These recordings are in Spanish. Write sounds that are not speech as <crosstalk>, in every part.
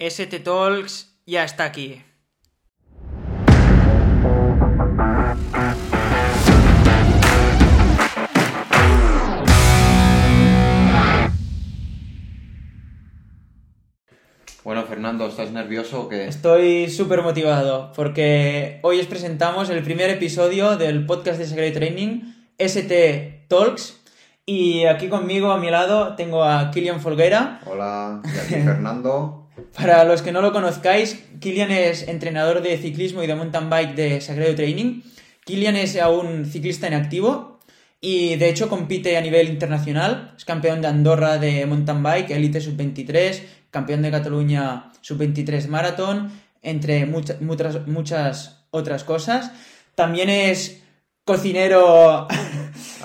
ST Talks ya está aquí. Bueno, Fernando, ¿estás nervioso o qué? Estoy súper motivado porque hoy os presentamos el primer episodio del podcast de Secret Training, ST Talks. Y aquí conmigo, a mi lado, tengo a Kilian Folguera. Hola, y aquí Fernando. <laughs> Para los que no lo conozcáis, Kilian es entrenador de ciclismo y de mountain bike de Sagredo Training. Kilian es aún ciclista en activo y de hecho compite a nivel internacional. Es campeón de Andorra de mountain bike, Elite Sub-23, campeón de Cataluña Sub-23 Marathon, entre muchas, muchas, muchas otras cosas. También es cocinero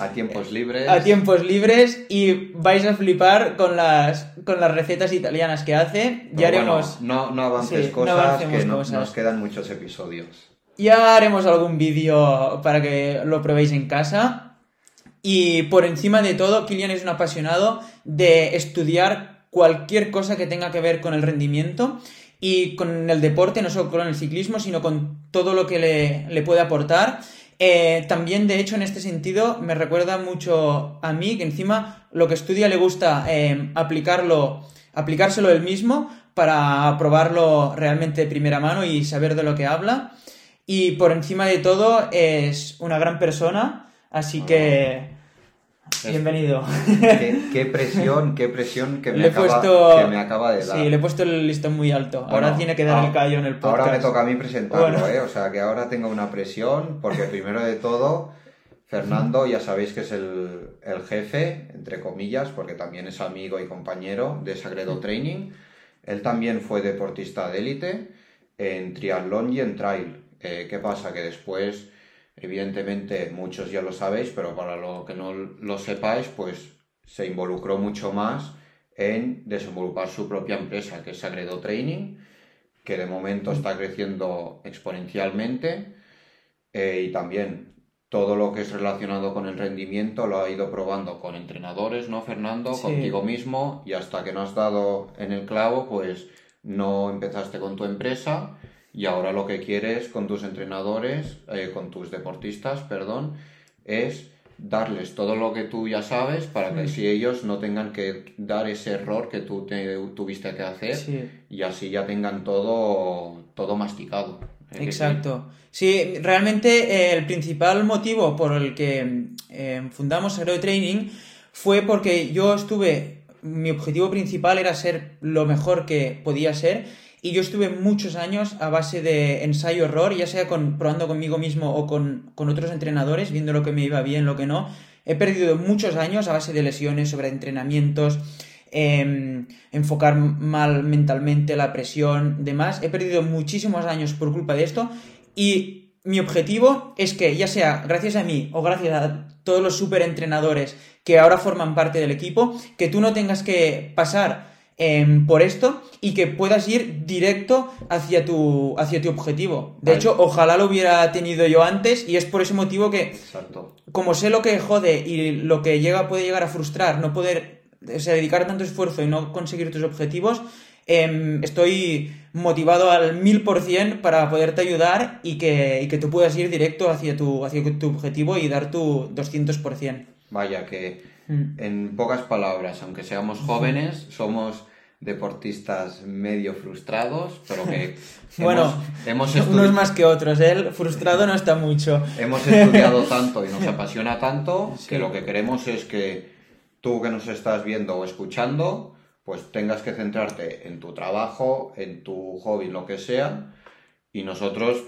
A tiempos libres. a tiempos libres y vais a flipar con las, con las recetas italianas que hace. Ya bueno, haremos... no, no avances Sí, cosas, que no- cosas. nos quedan muchos episodios. Ya haremos algún vídeo para que lo probéis en casa. Y por encima de todo, Kilian es un apasionado de estudiar cualquier cosa que tenga que ver con el rendimiento y con el deporte, no solo con el ciclismo, sino con todo lo que le, le puede aportar. Eh, también, de hecho, en este sentido, me recuerda mucho a mí, que encima lo que estudia le gusta eh, aplicarlo, aplicárselo él mismo para probarlo realmente de primera mano y saber de lo que habla. Y por encima de todo es una gran persona, así que Es- bienvenido. ¿Qué, qué presión, qué presión que me, Le acaba, puesto- que me acaba de dar. Sí, le he puesto el listón muy alto. Ahora tiene que dar ah, el callo en el podcast. Ahora me toca a mí presentarlo, Bueno. ¿eh? O sea, que ahora tengo una presión, porque primero de todo, Fernando, ya sabéis que es el, el jefe, entre comillas, porque también es amigo y compañero de Sagredo Training. Él también fue deportista de élite en triatlón y en trail. Eh, ¿Qué pasa? Que después, evidentemente, muchos ya lo sabéis, pero para lo que no lo sepáis, pues se involucró mucho más en desenvolupar su propia empresa, que es Sagredo Training que de momento está creciendo exponencialmente eh, y también todo lo que es relacionado con el rendimiento lo ha ido probando con entrenadores, ¿no, Fernando? Sí. Contigo mismo y hasta que no has dado en el clavo, pues no empezaste con tu empresa y ahora lo que quieres con tus entrenadores, eh, con tus deportistas, perdón, es darles todo lo que tú ya sabes para que si ellos no tengan que dar ese error que tú te, tuviste que hacer Sí. y así ya tengan todo, todo masticado. Exacto. Sí, realmente eh, el principal motivo por el que eh, fundamos Aero Training fue porque yo estuve, mi objetivo principal era ser lo mejor que podía ser y yo estuve muchos años a base de ensayo-error, ya sea probando conmigo mismo o con, con otros entrenadores, viendo lo que me iba bien, lo que no. He perdido muchos años a base de lesiones, sobre entrenamientos, em, enfocar mal mentalmente la presión, demás. He perdido muchísimos años por culpa de esto y mi objetivo es que, ya sea gracias a mí o gracias a todos los super entrenadores que ahora forman parte del equipo, que tú no tengas que pasar em, por esto y que puedas ir directo hacia tu, hacia tu objetivo. De Vale. hecho, ojalá lo hubiera tenido yo antes y es por ese motivo que Exacto. como sé lo que jode y lo que llega puede llegar a frustrar, no poder o sea, dedicar tanto esfuerzo y no conseguir tus objetivos, em, estoy motivado al mil por cien para poderte ayudar y que, y que tú puedas ir directo hacia tu, hacia tu objetivo y dar tu 200%. Vaya que. En pocas palabras, aunque seamos jóvenes, somos deportistas medio frustrados, pero que <laughs> Bueno, hemos, hemos, Unos más que otros, él frustrado no está mucho. hemos estudiado tanto y nos <laughs> apasiona tanto Sí. que lo que queremos es que tú que nos estás viendo o escuchando, pues tengas que centrarte en tu trabajo, en tu hobby, lo que sea, y nosotros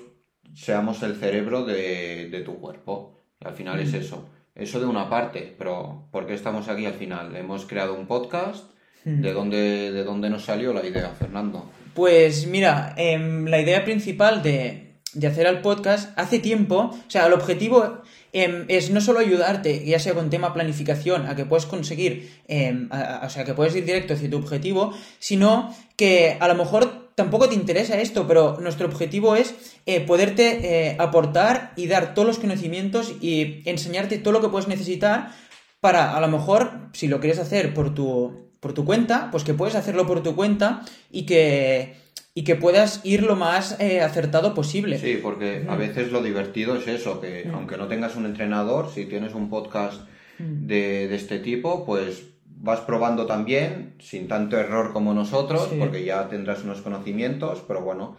seamos el cerebro de, de tu cuerpo. Y al final es Mm. eso. Eso de una parte, pero ¿por qué estamos aquí al final? Hemos creado un podcast. Mm. ¿De dónde, ¿De dónde nos salió la idea, Fernando? Pues mira, em, la idea principal de, de hacer el podcast hace tiempo, o sea, el objetivo em, es no solo ayudarte, ya sea con tema planificación, a que puedes conseguir, em, a- a- o sea, que puedes ir directo hacia tu objetivo, sino que a lo mejor tampoco te interesa esto, pero nuestro objetivo es eh, poderte eh, aportar y dar todos los conocimientos y enseñarte todo lo que puedes necesitar para, a lo mejor, si lo quieres hacer por tu, por tu cuenta, pues que puedes hacerlo por tu cuenta y que, y que puedas ir lo más eh, acertado posible. Sí, porque a veces lo divertido es eso, que aunque no tengas un entrenador, si tienes un podcast de, de este tipo, pues vas probando también, sin tanto error como nosotros, porque ya tendrás unos conocimientos, pero bueno,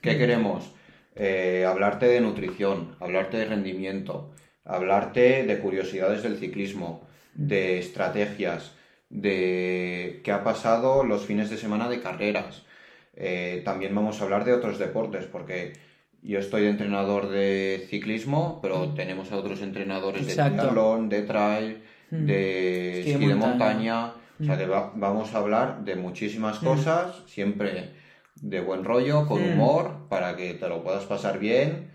¿qué queremos? Eh, hablarte de nutrición, hablarte de rendimiento, hablarte de curiosidades del ciclismo, de estrategias, de qué ha pasado los fines de semana de carreras. Eh, también vamos a hablar de otros deportes, porque yo estoy entrenador de ciclismo, pero tenemos a otros entrenadores de triatlón, de trail, Mm. de esquí, de montaña. O sea, que mm. vamos a hablar de muchísimas mm. cosas, siempre de buen rollo, con humor, para que te lo puedas pasar bien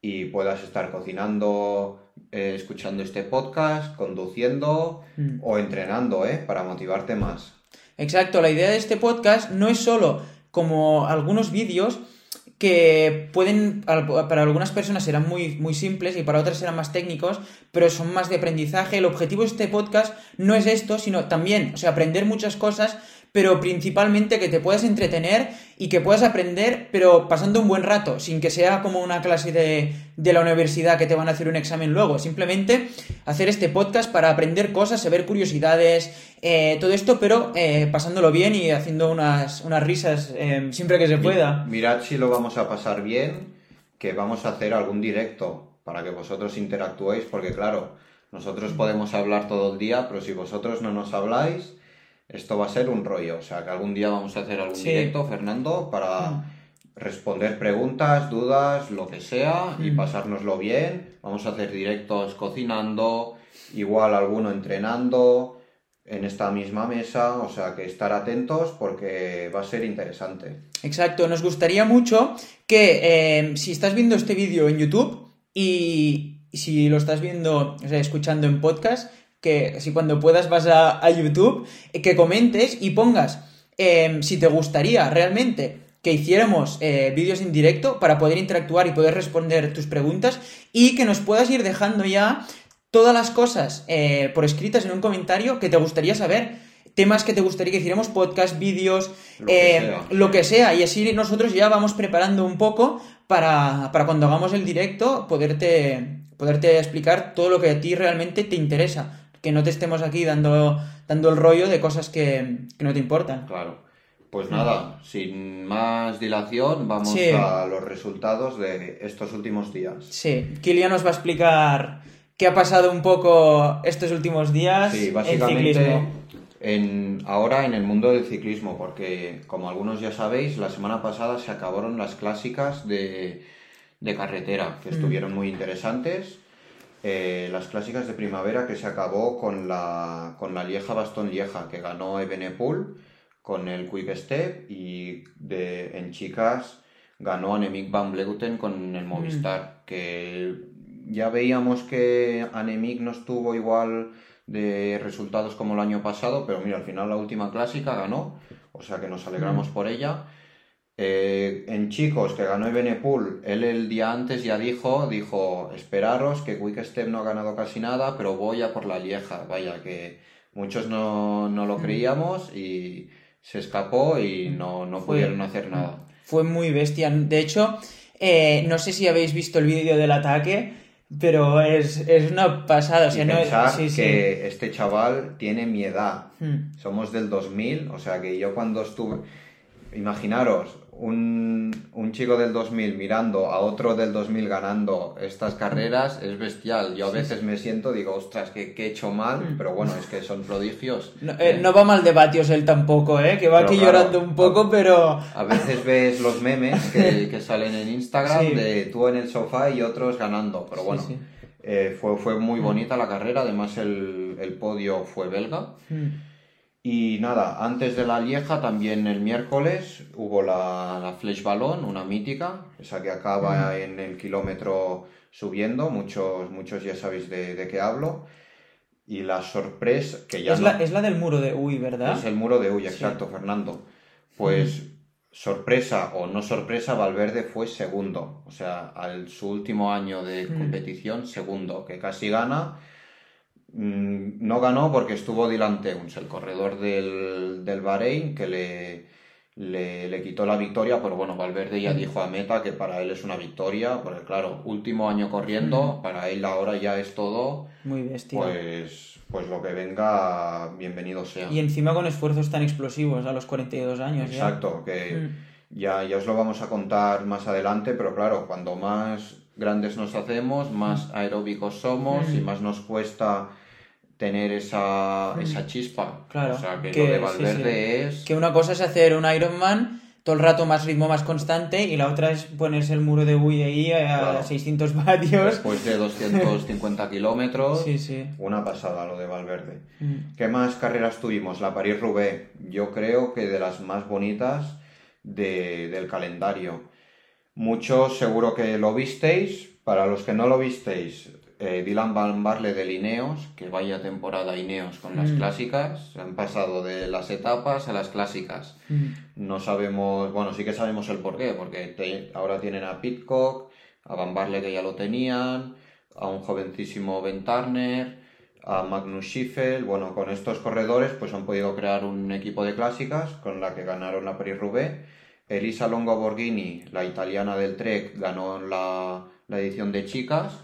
y puedas estar cocinando, eh, escuchando este podcast, conduciendo o entrenando, ¿eh? Para motivarte más. Exacto, la idea de este podcast no es solo como algunos vídeos, que pueden, para algunas personas serán muy, muy simples y para otras serán más técnicos, pero son más de aprendizaje. El objetivo de este podcast no es esto, sino también, o sea, aprender muchas cosas pero principalmente que te puedas entretener y que puedas aprender, pero pasando un buen rato, sin que sea como una clase de, la universidad que te van a hacer un examen luego. Simplemente hacer este podcast para aprender cosas, saber curiosidades, eh, todo esto, pero eh, pasándolo bien y haciendo unas, unas risas eh, siempre que se pueda. Mirad si lo vamos a pasar bien, que vamos a hacer algún directo para que vosotros interactuéis, porque claro, nosotros podemos hablar todo el día, pero si vosotros no nos habláis esto va a ser un rollo. O sea, que algún día vamos a hacer algún directo, Fernando, para mm. responder preguntas, dudas, lo que sea, y mm. pasárnoslo bien. Vamos a hacer directos cocinando, igual alguno entrenando en esta misma mesa, o sea que estar atentos porque va a ser interesante. Exacto, nos gustaría mucho que eh, si estás viendo este vídeo en YouTube y si lo estás viendo, o sea, escuchando en podcast, que si cuando puedas vas a, YouTube, eh, que comentes y pongas em, si te gustaría realmente que hiciéramos eh, vídeos en directo para poder interactuar y poder responder tus preguntas y que nos puedas ir dejando ya todas las cosas eh, por escritas en un comentario que te gustaría saber temas que te gustaría que hiciéramos, podcast, vídeos, lo, que sea. Y así nosotros ya vamos preparando un poco para, para, cuando hagamos el directo poderte, poderte explicar todo lo que a ti realmente te interesa que no te estemos aquí dando, dando el rollo de cosas que, no te importan. Claro. Pues nada, sin más dilación, vamos a los resultados de estos últimos días. Sí, Kilian nos va a explicar qué ha pasado un poco estos últimos días sí, básicamente en ahora en el mundo del ciclismo, porque como algunos ya sabéis, la semana pasada se acabaron las clásicas de, carretera, que mm. estuvieron muy interesantes. Eh, las clásicas de primavera que se acabó con la, con la Lieja Bastón Lieja, que ganó Ebenepul con el Quick Step y de, en chicas ganó Annemiek van Vleuten con el Movistar, mm. que ya veíamos que Annemiek no estuvo igual de resultados como el año pasado, pero mira, al final la última clásica ganó, o sea que nos alegramos mm. por ella. Eh, en chicos que ganó Ebenepool, él el día antes ya dijo, dijo, esperaros que Quickstep no ha ganado casi nada, pero voy a por la Lieja. Vaya, que muchos no, lo mm. creíamos y se escapó y no, pudieron hacer nada. Fue muy bestia. De hecho, eh, no sé si habéis visto el vídeo del ataque, pero es, una pasada. O sea, no que este chaval tiene mi edad. Hmm. Somos del 2000, o sea que yo cuando estuve... Imaginaros, un, un, chico del 2000 mirando a otro del 2000 ganando estas carreras es bestial. Yo a veces me siento, digo, ostras, que, he hecho mal, mm. pero bueno, es que son prodigios. No, eh, no va mal de vatios él tampoco, ¿eh? que va aquí llorando un poco, pero... A veces ves los memes que, <laughs> que salen en Instagram de tú en el sofá y otros ganando, pero bueno. Eh, fue, fue muy mm. bonita la carrera, además el, el podio fue belga. Mm. Y nada, antes de la Lieja, también el miércoles hubo la, la Flash Ballon, una mítica, esa que acaba en el kilómetro subiendo, muchos, muchos ya sabéis de, de qué hablo. Y la sorpresa, que ya... Es, la, es la del muro de Uy, ¿verdad? Es el muro de Uy, exacto, Fernando. Pues sorpresa o no sorpresa, Valverde fue segundo. O sea, al su último año de competición, segundo, que casi gana Mm, no ganó porque estuvo Dylan Teuns, el corredor del, del Bahrein, que le, le, le, quitó la victoria, pero bueno, Valverde ya dijo a Meta que para él es una victoria, porque claro, último año corriendo, para él ahora ya es todo. Muy bestia. Pues, pues lo que venga, bienvenido sea. Y encima con esfuerzos tan explosivos a los 42 años. Exacto, que ya, ya os lo vamos a contar más adelante, pero claro, cuando más grandes nos hacemos, más aeróbicos somos y más nos cuesta tener esa, esa chispa. Claro. O sea, que, lo de Valverde es... Que una cosa es hacer un Ironman todo el rato más ritmo más constante y la otra es ponerse el muro de Wii ahí a 600 vatios. Después de 250 <laughs> kilómetros. Sí, sí. Una pasada lo de Valverde. ¿Qué más carreras tuvimos? La París-Roubaix. Yo creo que de las más bonitas de, del calendario. Muchos seguro que lo visteis. Para los que no lo visteis, eh, Dylan Van Barle de Ineos, que vaya temporada Ineos con las mm. clásicas, han pasado de las etapas a las clásicas. Mm. No sabemos, bueno, sí que sabemos el porqué, porque ahora tienen a Pitcock, a Van Barle que ya lo tenían, a un jovencísimo Ben Turner, a Magnus Schiffel, bueno, con estos corredores pues han podido crear un equipo de clásicas con la que ganaron la Paris-Roubaix. Elisa Longo Borghini, la italiana del Trek, ganó la, la edición de chicas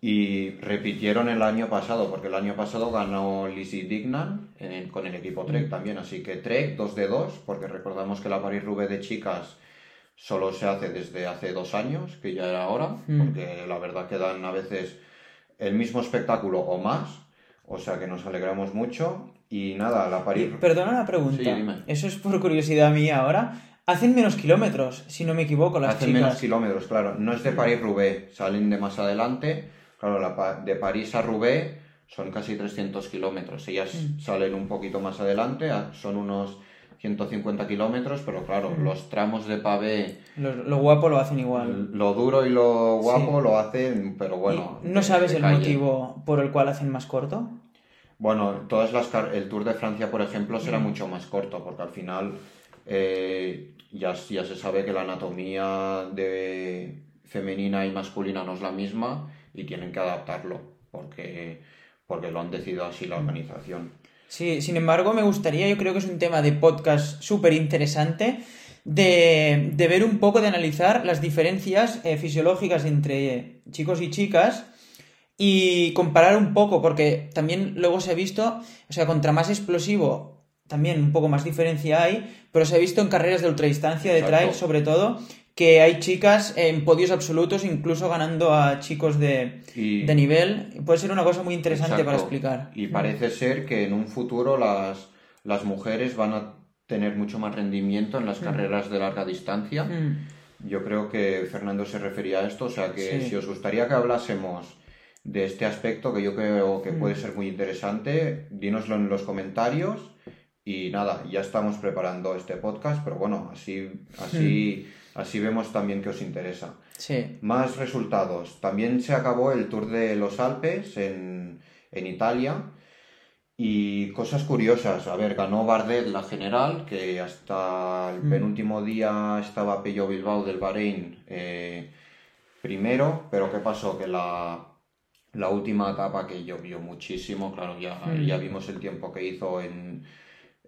y repitieron el año pasado, porque el año pasado ganó Lizzie Dignan con el equipo Trek mm. también. Así que Trek 2 de 2, porque recordamos que la Paris-Roubaix de chicas solo se hace desde hace dos años, que ya era hora, mm. porque la verdad que dan a veces el mismo espectáculo o más. O sea que nos alegramos mucho. Y nada, la Paris. Perdona la pregunta. Eso es por curiosidad mía ahora. Hacen menos kilómetros, si no me equivoco, las Hacen menos kilómetros, claro. No es de París-Roubaix, salen de más adelante Claro, la, de París a Roubaix son casi 300 kilómetros. Ellas mm. salen un poquito más adelante, son unos 150 kilómetros, pero claro, mm. los tramos de pavé... Lo, guapo lo hacen igual. Lo duro y lo guapo lo hacen, pero bueno... ¿No sabes el motivo por el cual hacen más corto? Bueno, todas las el Tour de Francia, por ejemplo, será mm. mucho más corto, porque al final eh, ya, ya se sabe que la anatomía de femenina y masculina no es la misma y tienen que adaptarlo porque, porque lo han decidido así la organización. Sí, sin embargo, me gustaría, yo creo que es un tema de podcast súper interesante, de, ver un poco, de analizar las diferencias eh, fisiológicas entre chicos y chicas y comparar un poco, porque también luego se ha visto, o sea, contra más explosivo, también un poco más diferencia hay, pero se ha visto en carreras de ultradistancia, de trail sobre todo, que hay chicas en podios absolutos, incluso ganando a chicos de, de nivel. Puede ser una cosa muy interesante para explicar. Y parece ser que en un futuro las, las mujeres van a tener mucho más rendimiento en las mm. carreras de larga distancia. Mm. Yo creo que Fernando se refería a esto, o sea que si os gustaría que hablásemos de este aspecto que yo creo que puede mm. ser muy interesante, dínoslo en los comentarios y nada, ya estamos preparando este podcast, pero bueno, así, así Así vemos también que os interesa. Sí. Más resultados. También se acabó el Tour de los Alpes en, Italia. Y cosas curiosas. A ver, ganó Bardet la general, que hasta el mm. penúltimo día estaba Pello Bilbao del Bahrein eh, primero. Pero ¿qué pasó? Que la, última etapa que llovió muchísimo, claro, ya, mm. ya vimos el tiempo que hizo en,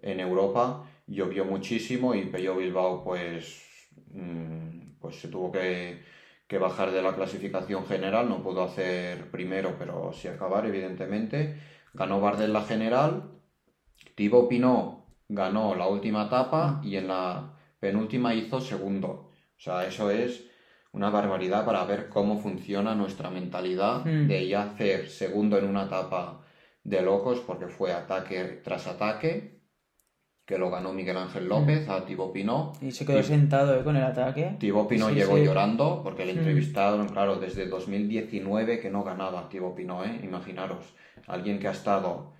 en Europa, llovió muchísimo y Pello Bilbao pues Mm, pues se tuvo que, bajar de la clasificación general, no pudo hacer primero, pero sí acabar, evidentemente. Ganó Bardet la general, Thibaut Pinot ganó la última etapa y en la penúltima hizo segundo. O sea, eso es una barbaridad para ver cómo funciona nuestra mentalidad mm. de ya hacer segundo en una etapa de locos porque fue ataque tras ataque que lo ganó Miguel Ángel López a Thibaut Pinot. Y se quedó sentado eh, con el ataque. Thibaut Pinot llegó llorando porque le mm. entrevistaron, claro, desde 2019 que no ganaba Thibaut Pinot, ¿eh? imaginaros. Alguien que ha estado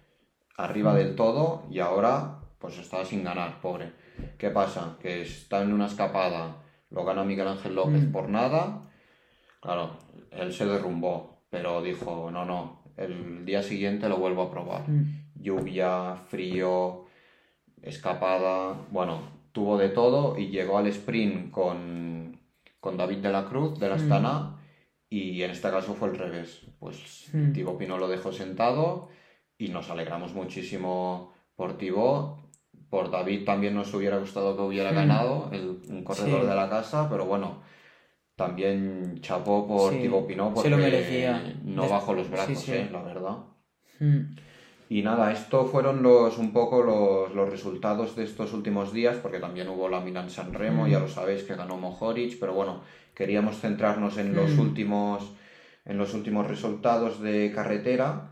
arriba mm. del todo y ahora pues estaba sin ganar, pobre. ¿Qué pasa? Que está en una escapada, lo gana Miguel Ángel López mm. por nada. Claro, él se derrumbó, pero dijo, no, no, el día siguiente lo vuelvo a probar. Lluvia, frío, escapada, bueno, tuvo de todo y llegó al sprint con, David de la Cruz de la Astana y en este caso fue el revés. Pues mm. Pino lo dejó sentado, y nos alegramos muchísimo por Thibaut. Por David también nos hubiera gustado que hubiera Mm. ganado, el, un corredor Sí. de la casa, pero bueno, también chapó por Sí, se porque lo merecía. no Des- bajó los brazos, eh, la verdad. Y nada, esto fueron los un poco los, los resultados de estos últimos días, porque también hubo la Milan San Remo, Mm. ya lo sabéis que ganó Mohoric, pero bueno, queríamos centrarnos en los Mm. últimos en los últimos resultados de carretera.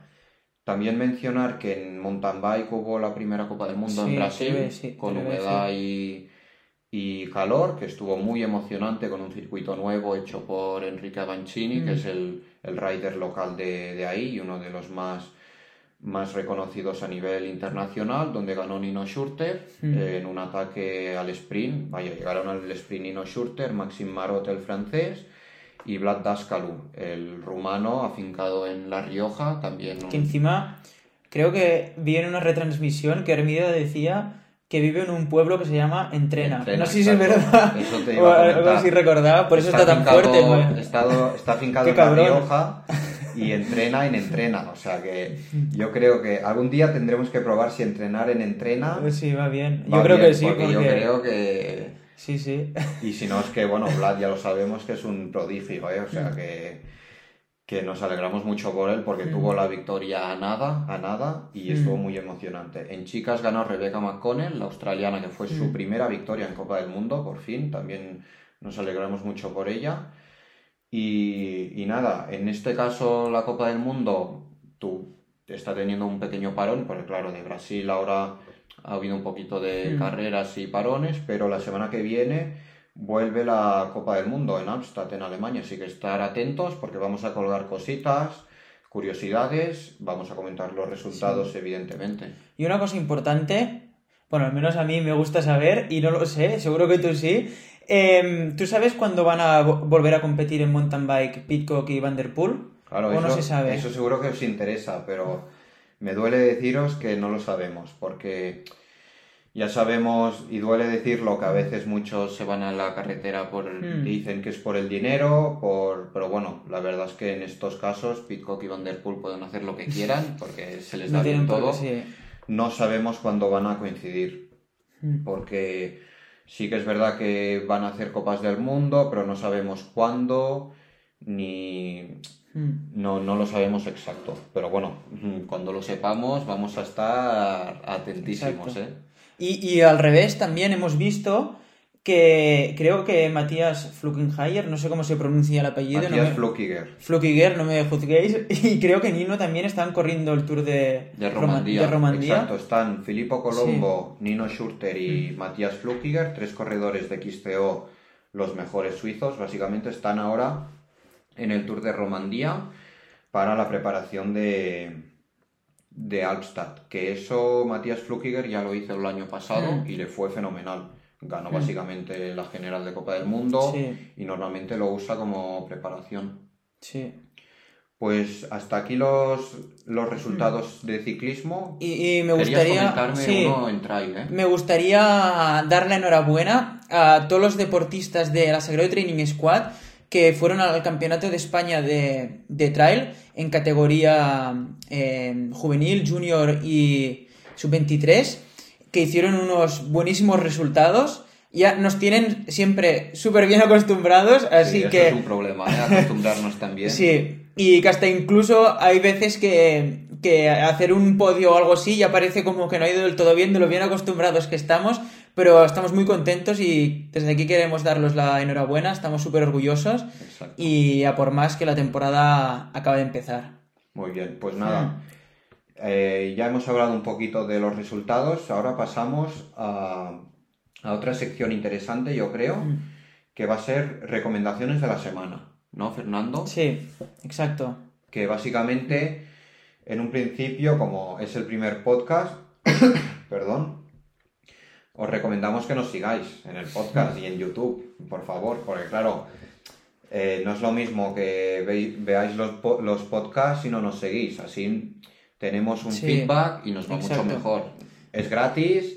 También mencionar que en mountain bike hubo la primera Copa del Mundo Sí, en Brasil, con humedad y, y calor, que estuvo muy emocionante con un circuito nuevo hecho por Enrique Avancini, que Mm. es el, el rider local de, de ahí y uno de los más, más reconocidos a nivel internacional, donde ganó Nino Schurter Mm. eh, en un ataque al sprint. Vaya, llegaron al sprint Nino Schurter, Maxim Marot, el francés, y Vlad Daskalu, el rumano afincado en La Rioja, también un- Que encima, creo que vi en una retransmisión que Hermida decía que vive en un pueblo que se llama Entrena. Entrena, no sé si es verdad. Eso te o <laughs> iba a algo comentar. así recordaba, por eso está, tan fuerte. Está, está afincado en La. Rioja <laughs> y entrena en entrena. O sea que yo creo que algún día tendremos que probar si entrenar en entrena. Pues sí, va bien. va yo creo bien, que sí, porque porque... yo creo que. Sí, sí. Y si no es que, bueno, Vlad ya lo sabemos que es un prodigio, ¿eh? O sea que, que nos alegramos mucho por él porque Mm. tuvo la victoria a nada, a nada, y Mm. estuvo muy emocionante. En chicas ganó Rebecca McConnell, la australiana, que fue su Mm. primera victoria en Copa del Mundo, por fin. También nos alegramos mucho por ella. Y, y nada, en este caso la Copa del Mundo tú está teniendo un pequeño parón, porque claro, de Brasil ahora ha habido un poquito de Mm. carreras y parones, pero la semana que viene vuelve la Copa del Mundo en Amsterdam, en Alemania, así que estar atentos porque vamos a colgar cositas, curiosidades, vamos a comentar los resultados evidentemente. Y una cosa importante, bueno, al menos a mí me gusta saber, y no lo sé, seguro que tú sí. Em, ¿Tú sabes cuándo van a vo- volver a competir en mountain bike Pitcock y Vanderpool? Claro, ¿O eso, no se sabe? eso seguro que os interesa, pero me duele deciros que no lo sabemos, porque ya sabemos, y duele decirlo, que a veces muchos se van a la carretera por, Hmm. dicen que es por el dinero, por, pero bueno, la verdad es que en estos casos Pitcock y Van Der Poel pueden hacer lo que <laughs> quieran, porque se les da No bien todo. sí. No sabemos cuándo van a coincidir, Mm. porque sí que es verdad que van a hacer copas del mundo, pero no sabemos cuándo, ni Mm. no, no lo sabemos exacto, pero bueno, mm, cuando lo sepamos vamos a estar atentísimos. ¿eh? Y, y al revés, también hemos visto que creo que Matías Fluckenheier, no sé cómo se pronuncia el apellido, no Matías me- Flukiger, Flukiger, no me juzguéis, <laughs> y creo que Nino también están corriendo el Tour de, de Roma- Romandía. de Romandía. Exacto, están Filippo Colombo, Nino Schurter y Matías Flukiger, tres corredores de XTO, los mejores suizos, básicamente están ahora en el Tour de Romandía para la preparación de, de Alpstad, que eso Matías Flukiger ya lo hizo el año pasado Mm. y le fue fenomenal. Ganó básicamente la general de Copa del Mundo Sí. y normalmente lo usa como preparación. Sí. Pues hasta aquí los, los resultados de ciclismo. Y, y me gustaría. sí, uno en trail, ¿eh? Me gustaría dar la enhorabuena a todos los deportistas de la Sagrado Training Squad que fueron al Campeonato de España de, de Trail en categoría eh, juvenil, junior y sub-23, que hicieron unos buenísimos resultados. Ya nos tienen siempre súper bien acostumbrados, así Sí, eso que... es un problema, ¿eh? acostumbrarnos también. <laughs> Sí, y que hasta incluso hay veces que, que hacer un podio o algo así ya parece como que no ha ido del todo bien de lo bien acostumbrados que estamos, pero estamos muy contentos y desde aquí queremos darles la enhorabuena, estamos súper orgullosos Exacto. y a por más que la temporada acaba de empezar. Muy bien, pues nada. Eh, ya hemos hablado un poquito de los resultados. Ahora pasamos a, a otra sección interesante, yo creo, Hmm. que va a ser recomendaciones de la semana. ¿No, Fernando? Sí, exacto. que básicamente en un principio, como es el primer podcast, <coughs> perdón, os recomendamos que nos sigáis en el podcast y en YouTube, por favor, porque claro, eh, no es lo mismo que veáis los, los podcasts si no nos seguís, así tenemos un Sí, feedback y nos va exacto. mucho mejor. Es gratis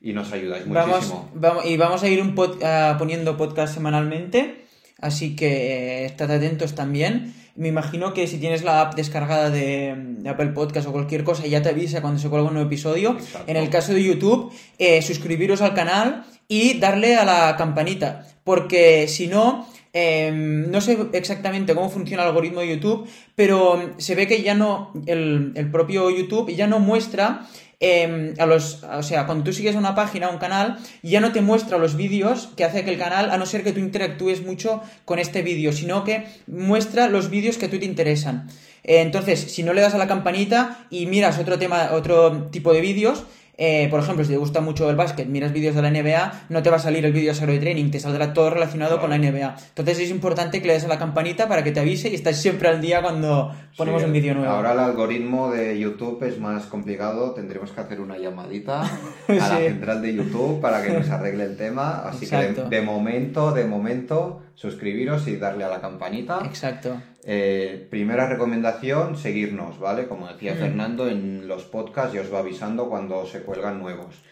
y nos ayudáis muchísimo. vamos, y vamos a ir un pod- ah, poniendo podcast semanalmente, así que eh, estad atentos también. me imagino que si tienes la app descargada de, de Apple Podcast o cualquier cosa, ya te avisa cuando se cuelga un nuevo episodio. Exacto. En el caso de YouTube, eh, suscribiros al canal y darle a la campanita. Porque si no, eh, no sé exactamente cómo funciona el algoritmo de YouTube, pero se ve que ya no, el, propio YouTube ya no muestra eh, a los, o sea, cuando tú sigues una página, un canal, ya no te muestra los vídeos que hace que el canal, a no ser que tú interactúes mucho con este vídeo, sino que muestra los vídeos que a tú te interesan. Entonces, si no le das a la campanita y miras otro tema, otro tipo de vídeos, eh, por ejemplo, si te gusta mucho el básquet, miras vídeos de la NBA, no te va a salir el vídeo de Training, te saldrá todo relacionado con la NBA. Entonces es importante que le des a la campanita para que te avise y estés siempre al día cuando ponemos Sí, un vídeo nuevo. Ahora el algoritmo de YouTube es más complicado, tendremos que hacer una llamadita <laughs> a la central de YouTube para que nos arregle el tema. Así que de momento, de momento, suscribiros y darle a la campanita. Exacto. Eh, primera recomendación, seguirnos, ¿vale? Como decía Mm. Fernando, en los podcasts ya os va avisando cuando se cuelgan nuevos.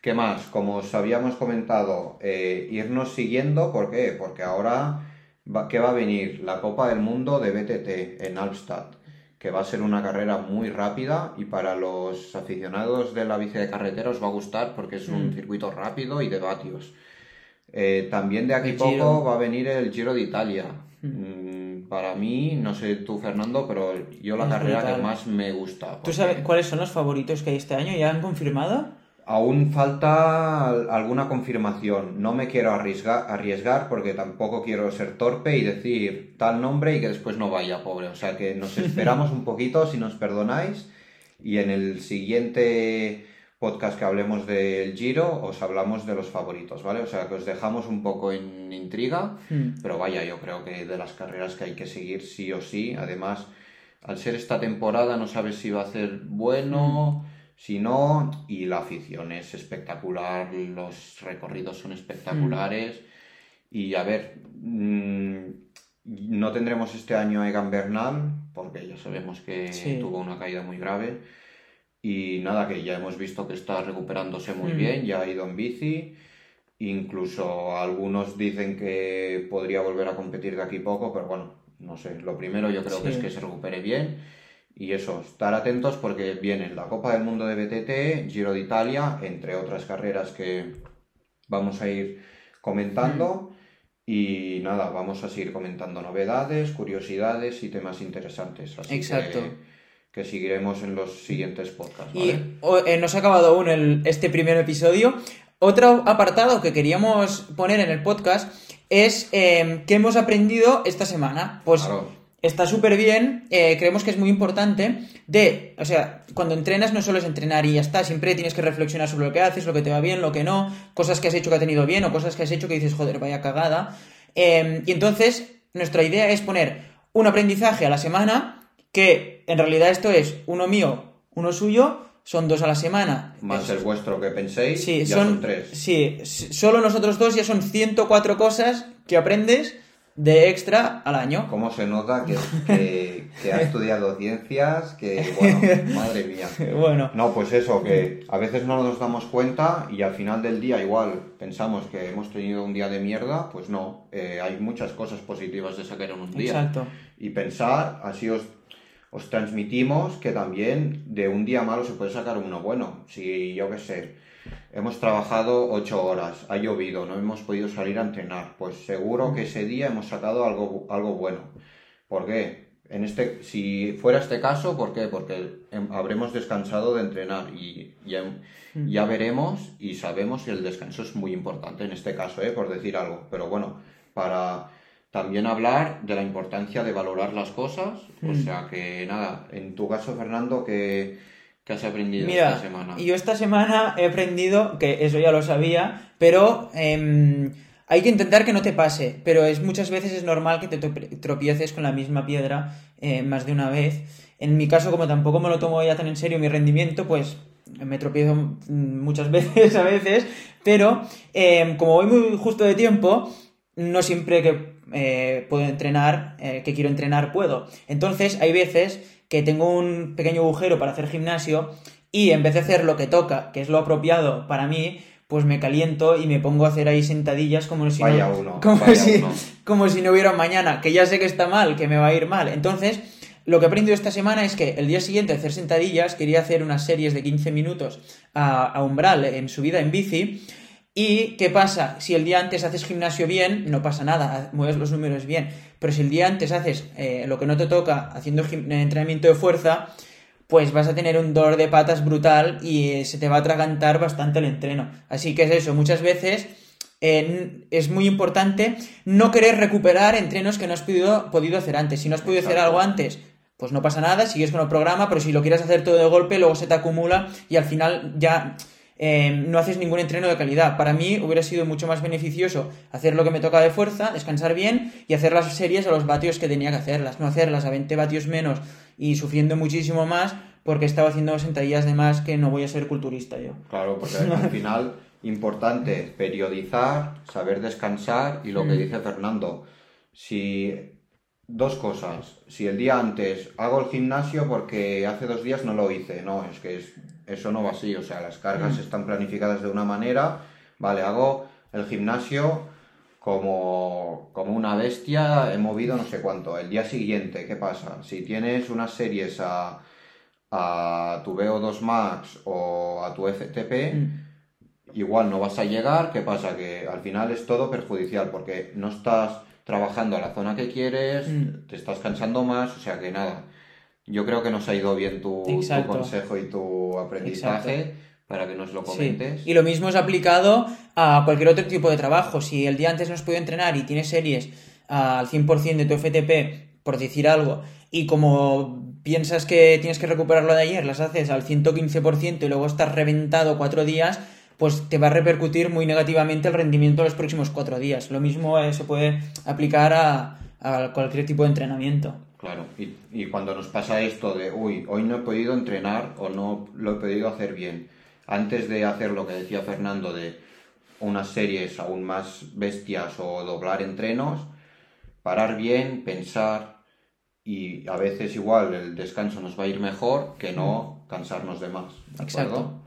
¿Qué más? Como os habíamos comentado, eh, irnos siguiendo, ¿por qué? Porque ahora, va, ¿qué va a venir? La Copa del Mundo de BTT en Alpstad, que va a ser una carrera muy rápida y para los aficionados de la bici de carretera os va a gustar porque es un Mm. circuito rápido y de vatios. Eh, también de aquí El poco Giro. va a venir el Giro de Italia. Mm, Para mí, no sé tú Fernando, pero yo la Es carrera brutal. que más me gusta. ¿Tú sabes cuáles son los favoritos que hay este año? ¿Ya han confirmado? Aún falta al- alguna confirmación. No me quiero arriesgar, arriesgar porque tampoco quiero ser torpe y decir tal nombre y que después no vaya, pobre. O sea que nos <laughs> esperamos un poquito, si nos perdonáis. Y en el siguiente podcast que hablemos del Giro, os hablamos de los favoritos, ¿vale? O sea que os dejamos un poco en intriga. Hmm. Pero vaya, yo creo que de las carreras que hay que seguir sí o sí. Además, al ser esta temporada no sabes si va a ser bueno, si no, y la afición es espectacular, los recorridos son espectaculares. Y a ver, mm, no tendremos este año a Egan Bernal, porque ya sabemos que Sí. tuvo una caída muy grave. Y nada, que ya hemos visto que está recuperándose muy Mm. bien, ya ha ido en bici. Incluso algunos dicen que podría volver a competir de aquí poco, pero bueno, no sé. Lo primero yo creo que es que se recupere bien. Y eso, estar atentos porque viene la Copa del Mundo de BTT, Giro de Italia, entre otras carreras que vamos a ir comentando. Y nada, vamos a seguir comentando novedades, curiosidades y temas interesantes. Así Exacto. que, que seguiremos en los siguientes podcasts. Y ¿vale? o- eh, no se ha acabado aún el- este primer episodio. Otro apartado que queríamos poner en el podcast es eh, qué hemos aprendido esta semana. Pues Claro. está súper bien, eh, creemos que es muy importante de, o sea, cuando entrenas no solo es entrenar y ya está, siempre tienes que reflexionar sobre lo que haces, lo que te va bien, lo que no, cosas que has hecho que ha tenido bien o cosas que has hecho que dices, joder, vaya cagada. Eh, y entonces, nuestra idea es poner un aprendizaje a la semana, que en realidad esto es uno mío, uno suyo, son dos a la semana. Más Es- el vuestro que penséis, Sí, ya son, son, tres. Sí, solo nosotros dos ya son 104 cosas que aprendes de extra al año. ¿Cómo se nota que, que, que ha estudiado ciencias? Que, bueno, <laughs> madre mía. Bueno, No, pues eso, que a veces no nos damos cuenta y al final del día igual pensamos que hemos tenido un día de mierda, pues no, eh, hay muchas cosas positivas de sacar en un día. exacto. Y pensar, así os, os transmitimos que también de un día malo se puede sacar uno bueno. Si yo qué sé, hemos trabajado ocho horas, ha llovido, no hemos podido salir a entrenar, pues seguro que ese día hemos sacado algo, algo bueno. ¿Por qué? En este, si fuera este caso, ¿por qué? Porque em, habremos descansado de entrenar y ya, ya veremos y sabemos que el descanso es muy importante en este caso, ¿eh? por decir algo. Pero bueno, para también hablar de la importancia de valorar las cosas. O Mm. sea que nada, en tu caso, Fernando, ¿qué, qué has aprendido Mira, esta semana? yo esta semana he aprendido, que eso ya lo sabía, pero em, hay que intentar que no te pase, pero es muchas veces es normal que te tropieces con la misma piedra eh, más de una vez. En mi caso, como tampoco me lo tomo ya tan en serio mi rendimiento, pues me tropiezo mm, muchas <laughs> veces a veces, pero em, como voy muy justo de tiempo, no siempre que eh, puedo entrenar, eh, que quiero entrenar, puedo. Entonces, hay veces que tengo un pequeño agujero para hacer gimnasio y en vez de hacer lo que toca, que es lo apropiado para mí, pues me caliento y me pongo a hacer ahí sentadillas como si, Vaya no, uno, como, vaya si, uno. como si no hubiera un mañana, que ya sé que está mal, que me va a ir mal. Entonces, lo que he aprendido esta semana es que el día siguiente de hacer sentadillas quería hacer unas series de 15 minutos a, a umbral en subida en bici. ¿Y qué pasa? Si el día antes haces gimnasio bien, no pasa nada, mueves los números bien. Pero si el día antes haces eh, lo que no te toca haciendo gim- entrenamiento de fuerza, pues vas a tener un dolor de patas brutal y eh, se te va a atragantar bastante el entreno. Así que es eso, muchas veces eh, es muy importante no querer recuperar entrenos que no has podido, podido hacer antes. Si no has podido hacer algo antes, pues no pasa nada, sigues con el programa, pero si lo quieres hacer todo de golpe, luego se te acumula y al final ya eh, no haces ningún entreno de calidad. Para mí hubiera sido mucho más beneficioso hacer lo que me toca de fuerza, descansar bien y hacer las series a los vatios que tenía que hacerlas, no hacerlas a 20 vatios menos y sufriendo muchísimo más porque estaba haciendo sentadillas de más que no voy a ser culturista yo. Claro, porque al <laughs> final importante periodizar, saber descansar y lo que Mm. dice Fernando, si dos cosas, si el día antes hago el gimnasio porque hace dos días no lo hice, no, es que es- eso no va así, o sea, las cargas Mm. están planificadas de una manera, vale, hago el gimnasio como, como una bestia, he movido no sé cuánto, el día siguiente, ¿qué pasa? Si tienes unas series a, a tu VO2 Max o a tu FTP, Mm. igual no vas a llegar, ¿qué pasa? Que al final es todo perjudicial porque no estás trabajando a la zona que quieres, Mm. te estás cansando más, o sea que nada. Yo creo que nos ha ido bien tu, consejo y tu aprendizaje Exacto. para que nos lo Sí. comentes. Y lo mismo es aplicado a cualquier otro tipo de trabajo. Si el día antes no has podido entrenar y tienes series al 100% de tu FTP, por decir algo, y como piensas que tienes que recuperarlo de ayer, las haces al 115% y luego estás reventado cuatro días, pues te va a repercutir muy negativamente el rendimiento de los próximos cuatro días. Lo mismo eh, se puede aplicar a, a cualquier tipo de entrenamiento. Claro, y, y cuando nos pasa esto de, uy, hoy no he podido entrenar o no lo he podido hacer bien, antes de hacer lo que decía Fernando de unas series aún más bestias o doblar entrenos, parar bien, pensar y a veces igual el descanso nos va a ir mejor que no cansarnos de más. ¿de Exacto.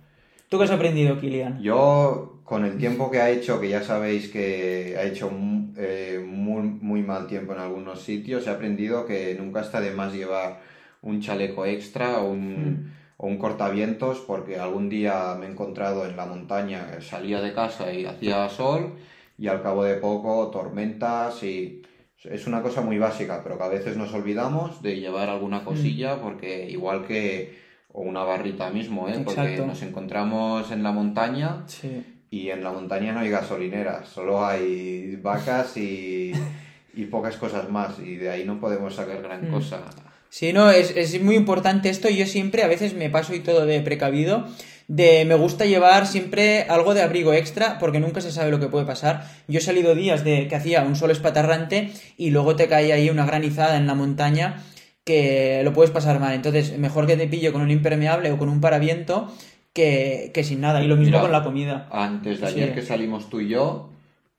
¿Tú qué has aprendido, Kilian? Yo, con el tiempo que ha hecho, que ya sabéis que ha hecho eh, muy, muy mal tiempo en algunos sitios, he aprendido que nunca está de más llevar un chaleco extra o un, o un cortavientos, porque algún día me he encontrado en la montaña, salía de casa y hacía sol, y al cabo de poco tormentas y... Es una cosa muy básica, pero que a veces nos olvidamos de llevar alguna cosilla, porque igual que... O una barrita mismo, ¿eh? Porque nos encontramos en la montaña Sí. y en la montaña no hay gasolineras, solo hay vacas y, <laughs> y pocas cosas más, y de ahí no podemos sacar gran Mm. cosa. Sí, no, es, es muy importante esto. Yo siempre, a veces me paso y todo de precavido, de me gusta llevar siempre algo de abrigo extra, porque nunca se sabe lo que puede pasar. Yo he salido días de que hacía un sol espatarrante y luego te cae ahí una granizada en la montaña que lo puedes pasar mal. Entonces, mejor que te pille con un impermeable o con un paraviento que, que sin nada. Y lo mismo Mira, con la comida. Antes de ayer Sí. que salimos tú y yo,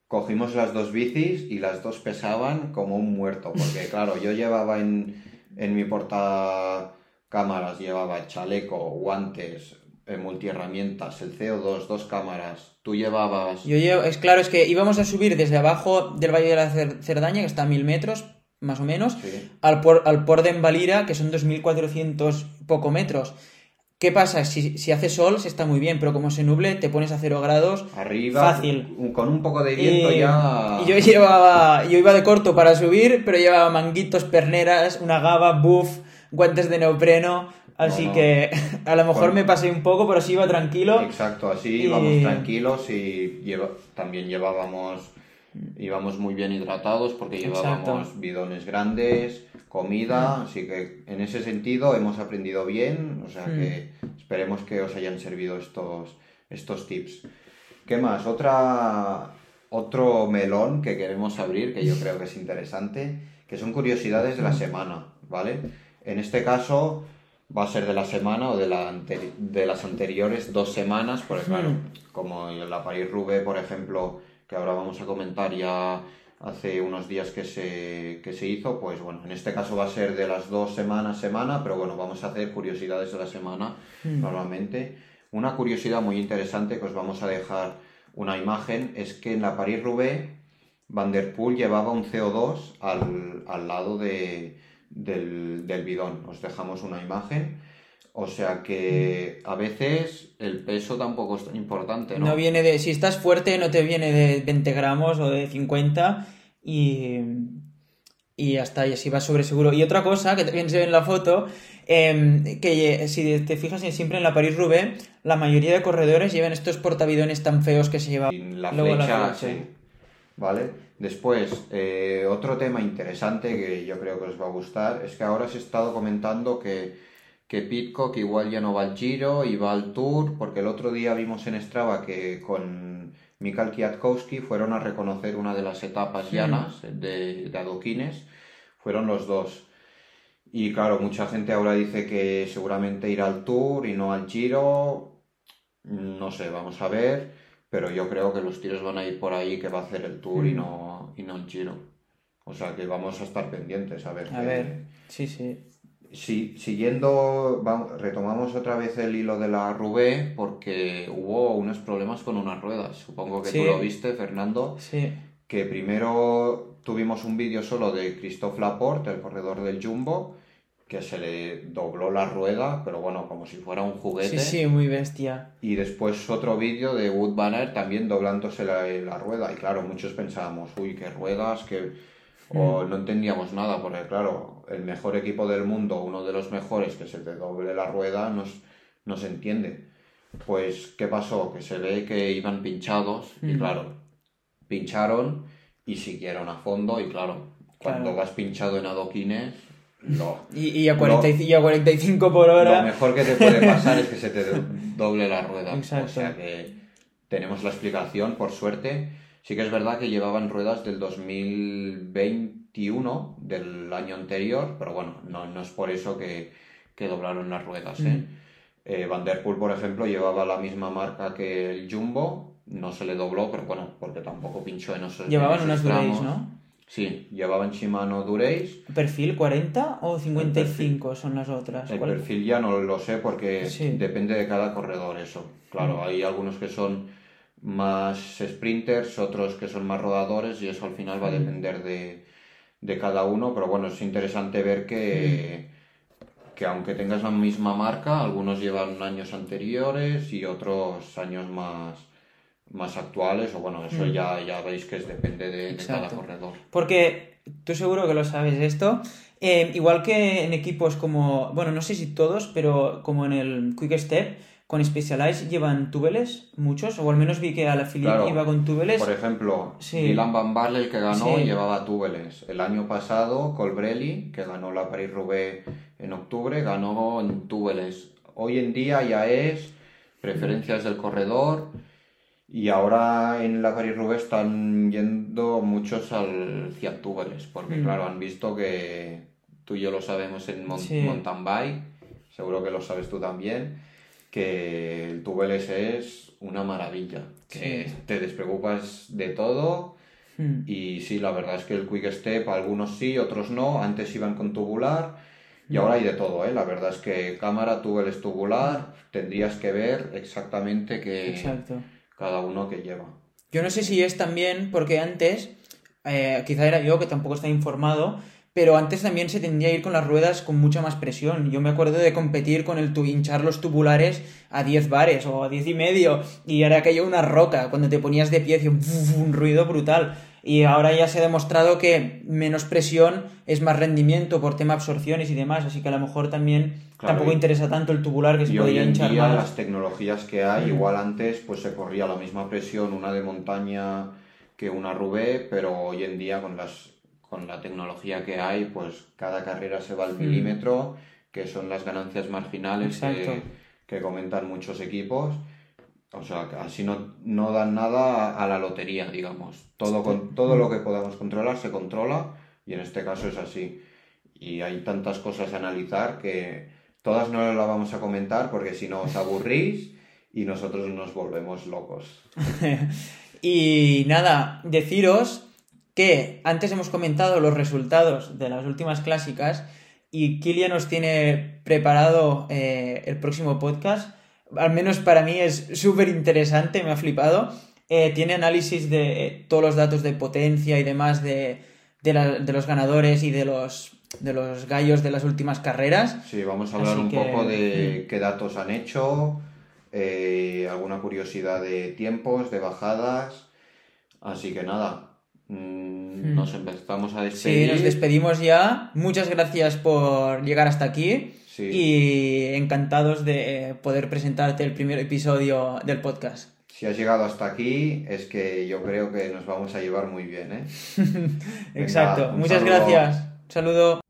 cogimos las dos bicis y las dos pesaban como un muerto, porque <laughs> claro, yo llevaba en, en mi portacámaras, llevaba chaleco, guantes, eh, multiherramientas, el CO2, dos cámaras, tú llevabas... Yo llevo, es claro, es que íbamos a subir desde abajo del Valle de la Cer- Cerdaña, que está a mil metros, más o menos, Sí. al, por, al port de Envalira, que son 2.400 poco metros. ¿Qué pasa? Si, si hace sol, se está muy bien, pero como se nuble, te pones a cero grados. Arriba, Fácil. con un poco de viento Y, ya... y yo llevaba, yo iba de corto para subir, pero llevaba manguitos, perneras, una gaba, buff, guantes de neopreno. Así que <laughs> a lo mejor Bueno. me pasé un poco, pero sí iba tranquilo. Exacto, así Y- íbamos tranquilos y lleva- también llevábamos íbamos muy bien hidratados porque llevábamos bidones grandes, comida, así que en ese sentido hemos aprendido bien, o sea Mm. que esperemos que os hayan servido estos, estos tips. ¿Qué más? Otra, otro melón que queremos abrir, que yo creo que es interesante, que son curiosidades de la semana, ¿vale? En este caso va a ser de la semana o de, la de las anteriores dos semanas, porque claro, Mm. como en la París-Roubaix, por ejemplo, que ahora vamos a comentar ya hace unos días que se, que se hizo, pues bueno, en este caso va a ser de las dos semanas, semana, pero bueno, vamos a hacer curiosidades de la semana Mm. normalmente. Una curiosidad muy interesante que os vamos a dejar una imagen, es que en la París-Roubaix Van der Poel llevaba un CO2 al, lado de, del, del bidón. Os dejamos una imagen. O sea que a veces el peso tampoco es tan importante, ¿no? No viene de. Si estás fuerte, no te viene de 20 gramos o de 50 y. Y hasta y así vas sobre seguro. Y otra cosa que también se ve en la foto, em, que si te fijas siempre en la París-Roubaix, la mayoría de corredores llevan estos portavidones tan feos que se llevan. La flecha, sí. ¿Vale? Después, eh, otro tema interesante que yo creo que os va a gustar es que ahora se ha estado comentando que que Pitcock igual ya no va al Giro y va al Tour, porque el otro día vimos en Strava que con Mikhail Kwiatkowski fueron a reconocer una de las etapas llanas de, de adoquines, fueron los dos. Y claro, mucha gente ahora dice que seguramente irá al Tour y no al Giro, no sé, vamos a ver, pero yo creo que los tiros van a ir por ahí que va a hacer el Tour y, no, y no el Giro. O sea que vamos a estar pendientes a ver. A ver, sí, sí. Sí, siguiendo, retomamos otra vez el hilo de la Rubé porque hubo unos problemas con unas ruedas. Supongo que tú lo viste, Fernando. Sí. Que primero tuvimos un vídeo solo de Christophe Laporte, el corredor del Jumbo, que se le dobló la rueda, pero bueno, como si fuera un juguete. Sí, sí, muy bestia. Y después otro vídeo de Wood Banner también doblándose la, la rueda. Y claro, muchos pensábamos, uy, qué ruedas, que o mm. no entendíamos nada, porque claro, el mejor equipo del mundo, uno de los mejores, que se te doble la rueda, no, se entiende. Pues, ¿qué pasó? Que se ve que iban pinchados y mm. claro, pincharon y siguieron a fondo y claro, cuando vas pinchado en adoquines... y, a 45 por hora... Lo mejor que te puede pasar es que se te <laughs> doble la rueda. O sea que tenemos la explicación, por suerte Sí que es verdad que llevaban ruedas del 2021, del año anterior, pero bueno, no, es por eso que, doblaron las ruedas. ¿eh? Mm. ¿eh? Van Der Poel, por ejemplo, llevaba la misma marca que el Jumbo, no se le dobló, pero bueno, porque tampoco pinchó en esos Llevaban unas Durace, ¿no? Sí, llevaban Shimano Durace. ¿Perfil 40 o 55 son las otras? El perfil ya no lo sé porque depende de cada corredor eso. Claro, mm. hay algunos que son más sprinters, otros que son más rodadores y eso al final va a depender de, cada uno, pero bueno, es interesante ver que, que aunque tengas la misma marca, algunos llevan años anteriores y otros años más, más actuales, o bueno, eso ya, ya veis que es, depende de, cada corredor. Porque tú seguro que lo sabes esto, eh, igual que en equipos como, bueno, no sé si todos, pero como en el Quick Step, con Specialized llevan túbeles, muchos, o al menos vi que a la Philippe iba con túbeles. Por ejemplo, Dylan Van Barle, el que ganó, llevaba túbeles. El año pasado, Colbrelli, que ganó la Paris-Roubaix en octubre, ganó en túbeles. Hoy en día ya es preferencias del corredor y ahora en la Paris-Roubaix están yendo muchos al Fiat túbeles, porque mm. claro, han visto que tú y yo lo sabemos en mountain bike, seguro que lo sabes tú también que el tubeless es una maravilla, que te despreocupas de todo hmm. y sí, la verdad es que el Quick Step algunos sí, otros no, antes iban con tubular y ahora hay de todo, ¿eh? la verdad es que cámara, tubeless tubular, tendrías que ver exactamente que cada uno que lleva. Yo no sé si es también porque antes, eh, quizá era yo que tampoco está informado, pero antes también se tendría que ir con las ruedas con mucha más presión. Yo me acuerdo de competir con el hinchar los tubulares a 10 bares o a 10 y medio y era aquello una roca cuando te ponías de pie y un, un ruido brutal. Y ahora ya se ha demostrado que menos presión es más rendimiento por tema absorciones y demás, así que a lo mejor también tampoco interesa tanto el tubular que se podría hinchar día, las tecnologías que hay, mm. igual antes pues se corría la misma presión una de montaña que una Rubé, pero hoy en día con las con la tecnología que hay, pues cada carrera se va al hmm. milímetro, que son las ganancias marginales que, comentan muchos equipos. O sea, así no, no dan nada a la lotería, digamos. Todo, con, todo lo que podamos controlar se controla y en este caso es así. Y hay tantas cosas a analizar que todas no las vamos a comentar porque si no os aburrís y nosotros nos volvemos locos. <laughs> y nada, deciros que antes hemos comentado los resultados de las últimas clásicas y Kilian nos tiene preparado eh, el próximo podcast. Al menos para mí es súper interesante, me ha flipado. eh, tiene análisis de eh, todos los datos de potencia y demás de, de, la- de los ganadores y de los, de los gallos de las últimas carreras. Sí, vamos a hablar Así un que, poco de qué datos han hecho, eh, alguna curiosidad de tiempos, de bajadas. Así que nada, Mm, hmm. Nos empezamos a despedir. Sí, nos despedimos ya. Muchas gracias por llegar hasta aquí. Sí. Y encantados de poder presentarte el primer episodio del podcast. Si has llegado hasta aquí, es que yo creo que nos vamos a llevar muy bien. ¿eh? <laughs> Exacto. Muchas gracias. Un saludo.